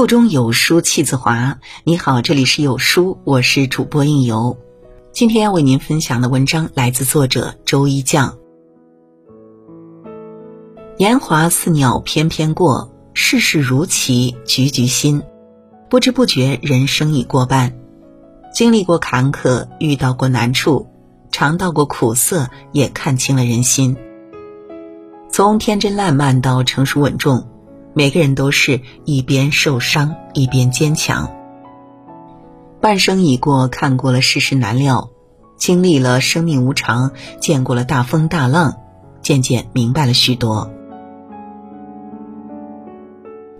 腹中有书气自华。你好，这里是有书，我是主播应由。今天要为您分享的文章来自作者周一酱。年华似鸟翩翩过，世事如棋局局新。不知不觉，人生已过半。经历过坎坷，遇到过难处，尝到过苦涩，也看清了人心。从天真烂漫到成熟稳重。每个人都是一边受伤一边坚强。半生已过，看过了世事难料，经历了生命无常，见过了大风大浪，渐渐明白了许多。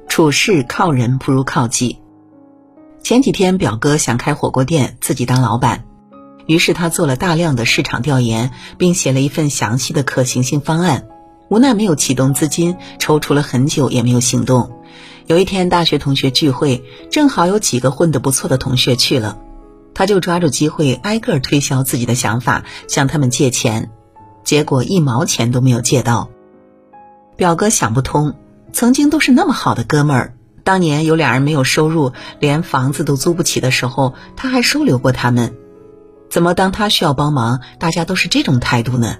处事靠人不如靠己。前几天表哥想开火锅店，自己当老板，于是他做了大量的市场调研，并写了一份详细的可行性方案。无奈没有启动资金，踌躇了很久也没有行动。有一天大学同学聚会，正好有几个混得不错的同学去了，他就抓住机会挨个推销自己的想法，向他们借钱，结果一毛钱都没有借到。表哥想不通，曾经都是那么好的哥们儿，当年有俩人没有收入，连房子都租不起的时候，他还收留过他们，怎么当他需要帮忙，大家都是这种态度呢？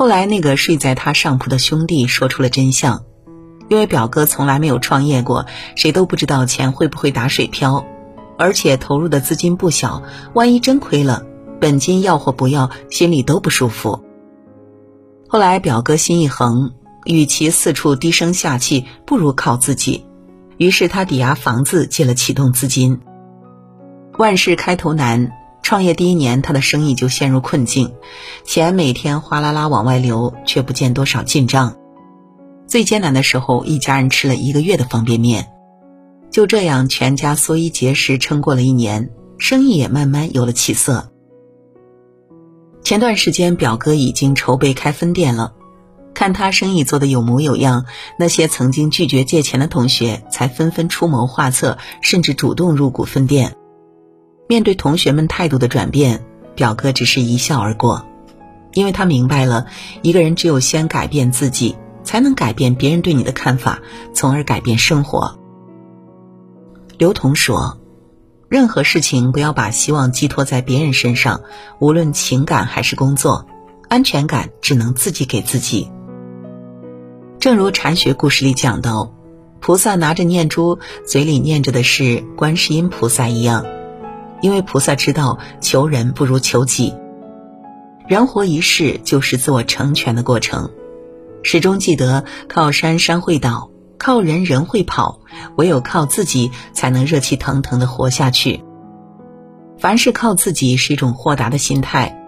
后来，那个睡在他上铺的兄弟说出了真相，因为表哥从来没有创业过，谁都不知道钱会不会打水漂，而且投入的资金不小，万一真亏了，本金要或不要，心里都不舒服。后来，表哥心一横，与其四处低声下气，不如靠自己，于是他抵押房子借了启动资金。万事开头难。创业第一年，他的生意就陷入困境，钱每天哗啦啦往外流，却不见多少进账。最艰难的时候，一家人吃了一个月的方便面。就这样，全家缩衣节食，撑过了一年，生意也慢慢有了起色。前段时间，表哥已经筹备开分店了，看他生意做得有模有样，那些曾经拒绝借钱的同学才纷纷出谋划策，甚至主动入股分店。面对同学们态度的转变，表哥只是一笑而过，因为他明白了，一个人只有先改变自己，才能改变别人对你的看法，从而改变生活。刘同说：“任何事情不要把希望寄托在别人身上，无论情感还是工作，安全感只能自己给自己。”正如禅学故事里讲到，菩萨拿着念珠，嘴里念着的是观世音菩萨一样。因为菩萨知道，求人不如求己。人活一世，就是自我成全的过程。始终记得，靠山山会倒，靠人人会跑，唯有靠自己，才能热气腾腾的活下去。凡事靠自己，是一种豁达的心态，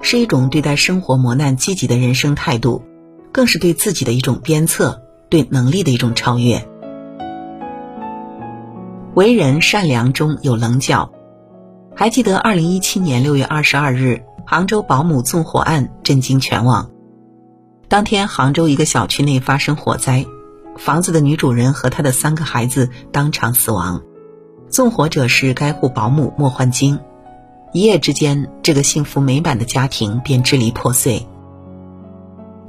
是一种对待生活磨难积极的人生态度，更是对自己的一种鞭策，对能力的一种超越。为人善良中有棱角。还记得二零一七年六月二十二日，杭州保姆纵火案震惊全网。当天，杭州一个小区内发生火灾，房子的女主人和她的三个孩子当场死亡，纵火者是该户保姆莫焕晶。一夜之间，这个幸福美满的家庭便支离破碎。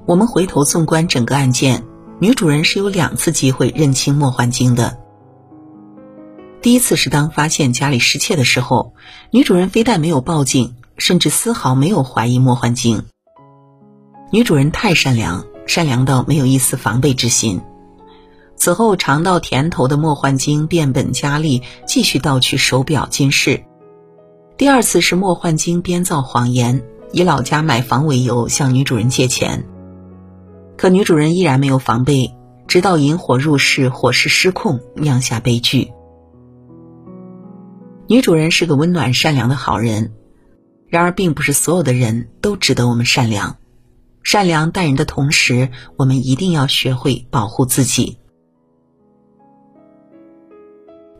我们回头纵观整个案件，女主人是有两次机会认清莫焕晶的。第一次是当发现家里失窃的时候，女主人非但没有报警，甚至丝毫没有怀疑莫焕晶。女主人太善良，善良到没有一丝防备之心。此后尝到甜头的莫焕晶变本加厉，继续盗取手表、金饰。第二次是莫焕晶编造谎言，以老家买房为由向女主人借钱。可女主人依然没有防备，直到引火入室，火势失控，酿下悲剧。女主人是个温暖善良的好人，然而并不是所有的人都值得我们善良。善良待人的同时，我们一定要学会保护自己。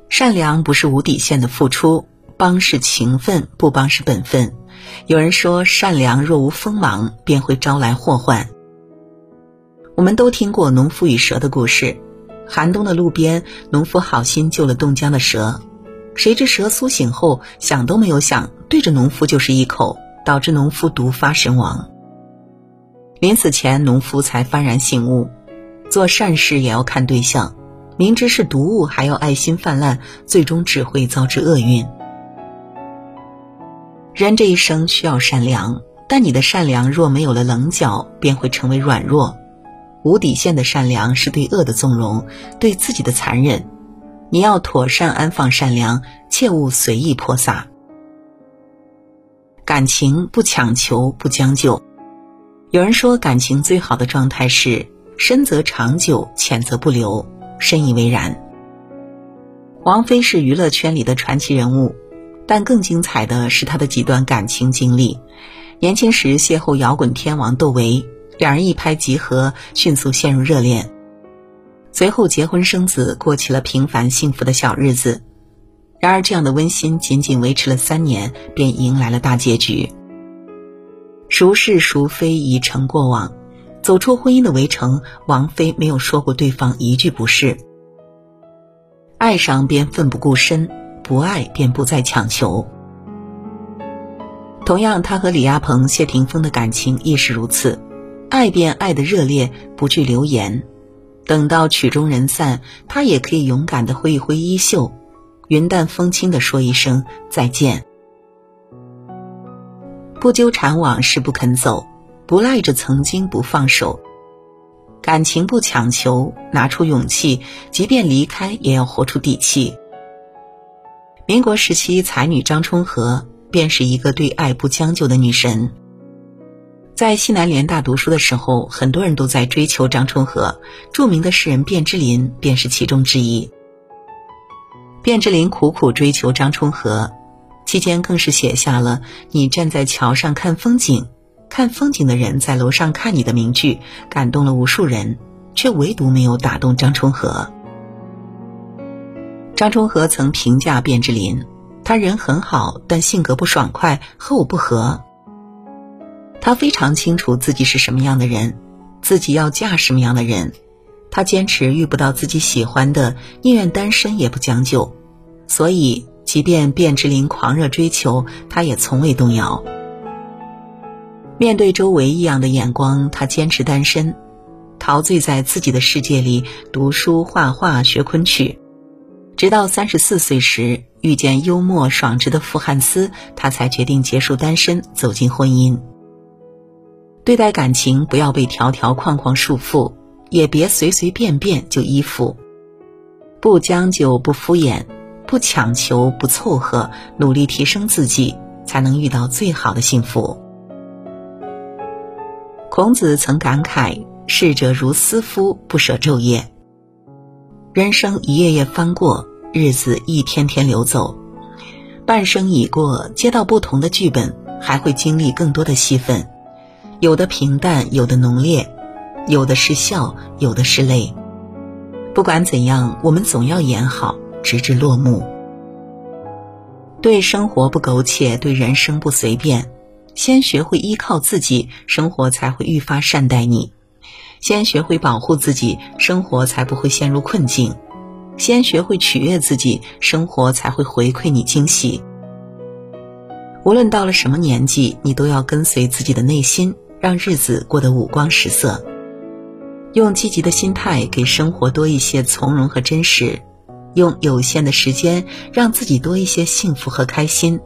善良不是无底线的付出，帮是情分，不帮是本分。有人说，善良若无锋芒，便会招来祸患。我们都听过农夫与蛇的故事。寒冬的路边，农夫好心救了冻僵的蛇。谁知蛇苏醒后想都没有想，对着农夫就是一口，导致农夫毒发身亡。临死前，农夫才幡然醒悟，做善事也要看对象，明知是毒物还要爱心泛滥，最终只会遭致厄运。人这一生需要善良，但你的善良若没有了棱角，便会成为软弱。无底线的善良是对恶的纵容，对自己的残忍。你要妥善安放善良，切勿随意泼洒。感情不强求，不将就。有人说，感情最好的状态是深则长久，浅则不留。深以为然。王菲是娱乐圈里的传奇人物，但更精彩的是她的几段感情经历。年轻时邂逅摇滚天王窦唯。两人一拍即合，迅速陷入热恋，随后结婚生子，过起了平凡幸福的小日子。然而，这样的温馨仅仅维持了三年，便迎来了大结局。孰是孰非已成过往，走出婚姻的围城，王菲没有说过对方一句不是。爱上便奋不顾身，不爱便不再强求。同样，她和李亚鹏、谢霆锋的感情亦是如此。爱便爱的热烈，不惧流言。等到曲终人散，他也可以勇敢的挥一挥衣袖，云淡风轻的说一声再见。不纠缠往事不肯走，不赖着曾经不放手。感情不强求，拿出勇气，即便离开也要活出底气。民国时期才女张充和，便是一个对爱不将就的女神。在西南联大读书的时候，很多人都在追求张充和，著名的诗人卞之琳便是其中之一。卞之琳苦苦追求张充和，期间更是写下了“你站在桥上看风景，看风景的人在楼上看你”的名句，感动了无数人，却唯独没有打动张充和。张充和曾评价卞之琳：“他人很好，但性格不爽快，和我不合。”他非常清楚自己是什么样的人，自己要嫁什么样的人。他坚持遇不到自己喜欢的，宁愿单身也不将就。所以，即便卞之琳狂热追求，他也从未动摇。面对周围异样的眼光，他坚持单身，陶醉在自己的世界里，读书、画画、学昆曲。直到三十四岁时，遇见幽默爽直的傅汉思，他才决定结束单身，走进婚姻。对待感情，不要被条条框框束缚，也别随随便便就依附。不将就，不敷衍，不强求，不凑合，努力提升自己，才能遇到最好的幸福。孔子曾感慨：“逝者如斯夫，不舍昼夜。”人生一页页翻过，日子一天天流走，半生已过，接到不同的剧本，还会经历更多的戏份。有的平淡，有的浓烈，有的是笑，有的是泪。不管怎样，我们总要演好，直至落幕。对生活不苟且，对人生不随便。先学会依靠自己，生活才会愈发善待你；先学会保护自己，生活才不会陷入困境；先学会取悦自己，生活才会回馈你惊喜。无论到了什么年纪，你都要跟随自己的内心。让日子过得五光十色，用积极的心态给生活多一些从容和真实，用有限的时间让自己多一些幸福和开心，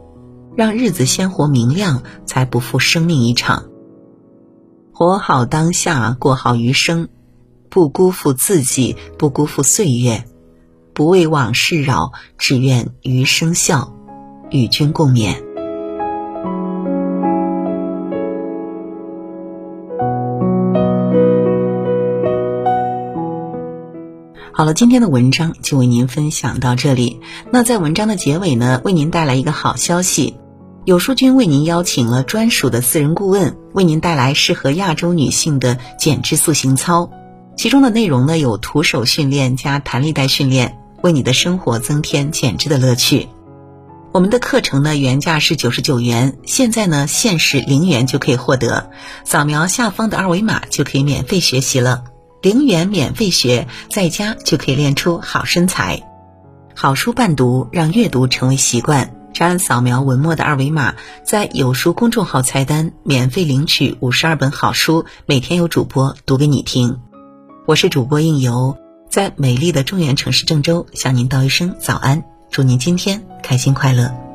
让日子鲜活明亮，才不负生命一场。活好当下，过好余生，不辜负自己，不辜负岁月，不为往事扰，只愿余生笑，与君共勉。好了，今天的文章就为您分享到这里。那在文章的结尾呢，为您带来一个好消息，有书君为您邀请了专属的私人顾问，为您带来适合亚洲女性的减脂塑形操。其中的内容呢，有徒手训练加弹力带训练，为你的生活增添减脂的乐趣。我们的课程呢，原价是九十九元，现在呢，限时零元就可以获得，扫描下方的二维码就可以免费学习了。零元免费学，在家就可以练出好身材。好书伴读，让阅读成为习惯。长按扫描文末的二维码，在有书公众号菜单免费领取五十二本好书，每天有主播读给你听。我是主播应由，在美丽的中原城市郑州向您道一声早安，祝您今天开心快乐。